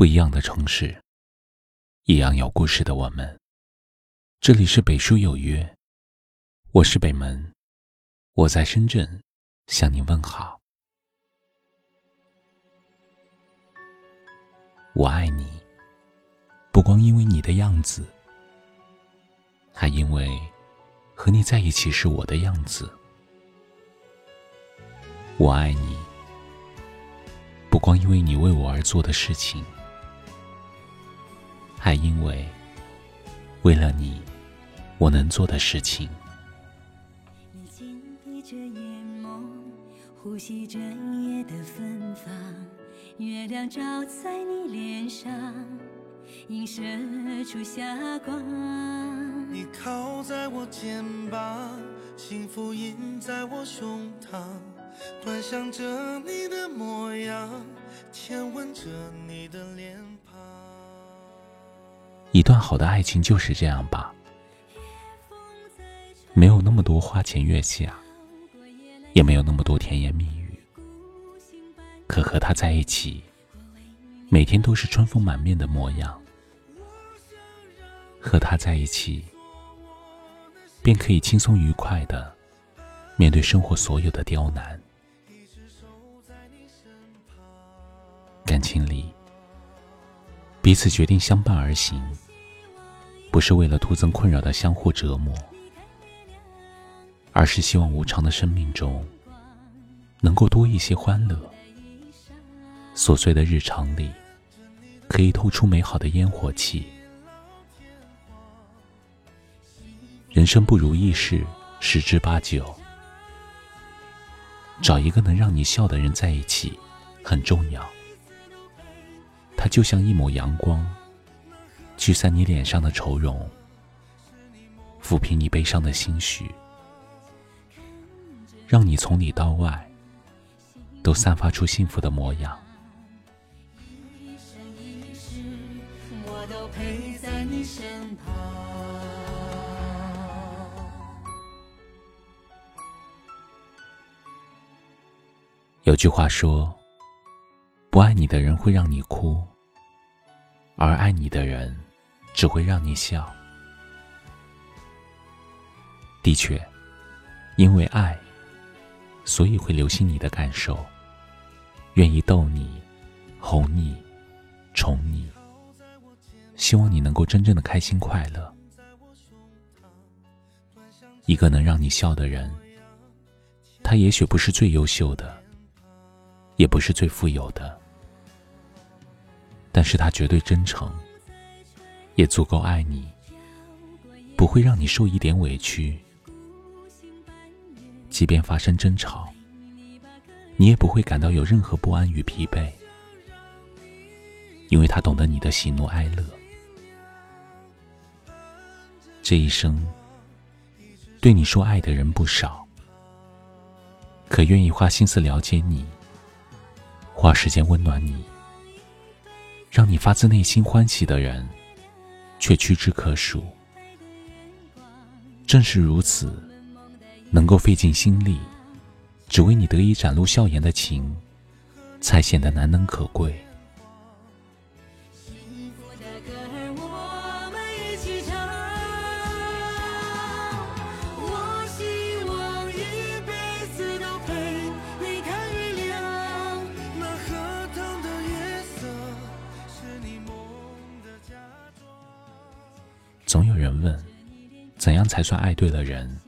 不一样的城市，一样有故事的我们。这里是北书有约，我是北门，我在深圳向你问好。我爱你，不光因为你的样子，还因为和你在一起是我的样子。我爱你，不光因为你为我而做的事情。还因为，为了你，我能做的事情。你紧闭着眼眸，呼吸着夜的芬芳，月亮照在你脸上，映射出霞光。你靠在我肩膀，幸福印在我胸膛，端详着你的模样，亲吻着你的脸庞。一段好的爱情就是这样吧，没有那么多花前月下，也没有那么多甜言蜜语，可和他在一起，每天都是春风满面的模样。和他在一起，便可以轻松愉快的面对生活所有的刁难。感情里。彼此决定相伴而行，不是为了徒增困扰的相互折磨，而是希望无常的生命中能够多一些欢乐。琐碎的日常里，可以透出美好的烟火气。人生不如意事十之八九，找一个能让你笑的人在一起很重要。它就像一抹阳光，驱散你脸上的愁容，抚平你悲伤的心绪，让你从里到外都散发出幸福的模样。有句话说。不爱你的人会让你哭，而爱你的人只会让你笑。的确，因为爱，所以会留心你的感受，愿意逗你、哄你、宠你，希望你能够真正的开心快乐。一个能让你笑的人，他也许不是最优秀的，也不是最富有的。但是他绝对真诚，也足够爱你，不会让你受一点委屈。即便发生争吵，你也不会感到有任何不安与疲惫，因为他懂得你的喜怒哀乐。这一生，对你说爱的人不少，可愿意花心思了解你，花时间温暖你。让你发自内心欢喜的人，却屈指可数。正是如此，能够费尽心力，只为你得以展露笑颜的情，才显得难能可贵。人问，怎样才算爱对了人？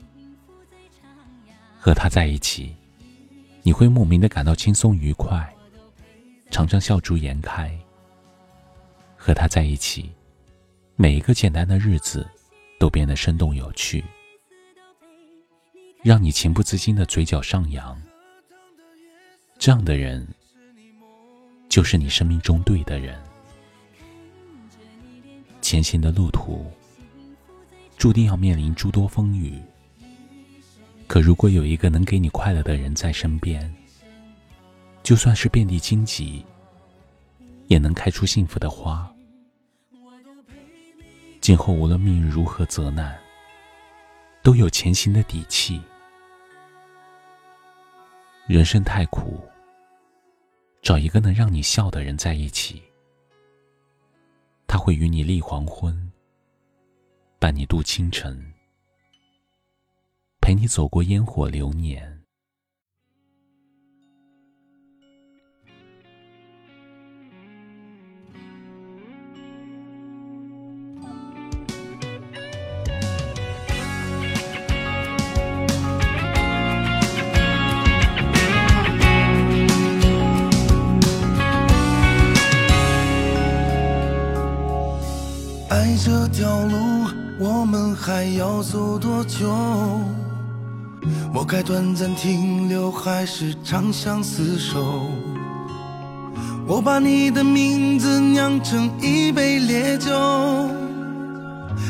和他在一起，你会莫名的感到轻松愉快，常常笑逐颜开。和他在一起，每一个简单的日子都变得生动有趣，让你情不自禁的嘴角上扬。这样的人，就是你生命中对的人。前行的路途。注定要面临诸多风雨，可如果有一个能给你快乐的人在身边，就算是遍地荆棘，也能开出幸福的花。今后无论命运如何责难，都有前行的底气。人生太苦，找一个能让你笑的人在一起，他会与你立黄昏，伴你度清晨，陪你走过烟火流年。爱这条路，我们还要走多久？我该短暂停留，还是长相厮守？我把你的名字酿成一杯烈酒，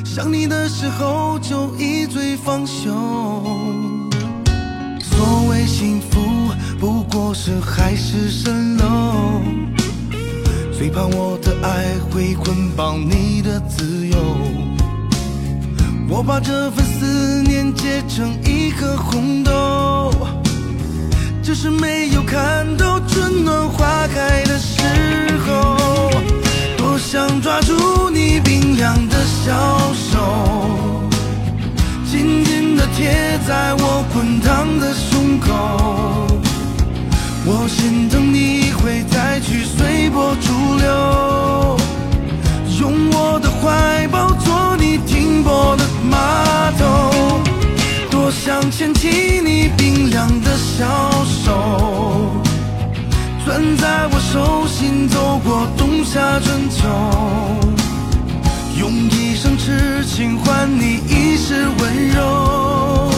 想你的时候就一醉方休。所谓幸福，不过是海市蜃楼。最怕我的爱会捆绑你的自由，我把这份思念结成一颗红豆，只是没有看到春暖花开的时候。多想抓住你冰凉的小手，紧紧地贴在我滚烫的胸口。我心疼你会再去随波逐流，冬夏春秋，用一生痴情换你一世温柔，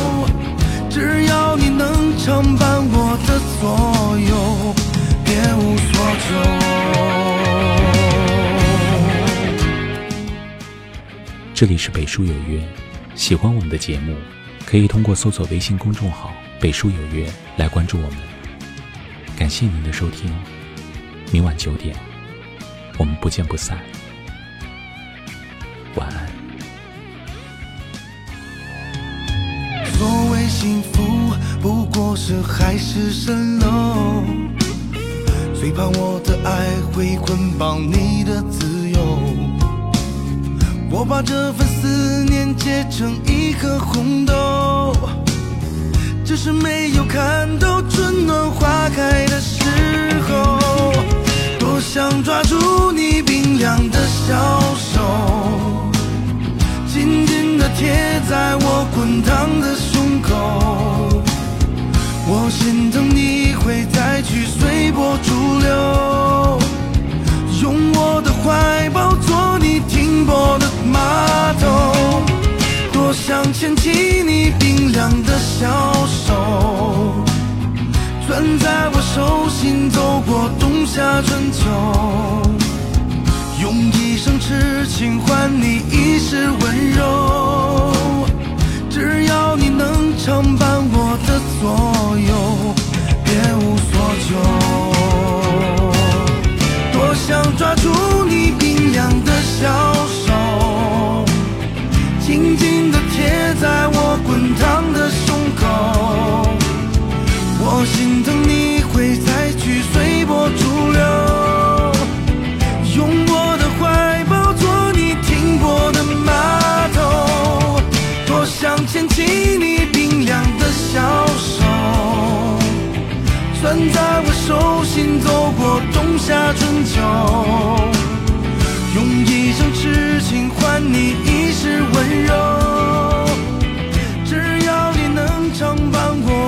只要你能常伴我的左右，别无所求。这里是北书有约，喜欢我们的节目，可以通过搜索微信公众号“北书有约”来关注我们。感谢您的收听，明晚九点，我们不见不散。晚安。所谓幸福，不过是海市蜃楼。最怕我的爱会捆绑你的自由。我把这份思念结成一颗红豆，只是没有看到春暖花开的时候。想抓住你冰凉的小手。紧紧地贴在我滚烫的胸口，我心疼你会再去随波逐流，用我的怀抱做你停泊的码头，多想牵起你冰凉的小心走过冬夏春秋。用一生痴情换你一世温柔，只要你能常伴我的左右，别无所求。多想抓住你冰凉的小手，紧紧地贴在我滚烫的胸口。我心疼你在我手心走过冬夏春秋，用一生痴情换你一世温柔，只要你能常伴我。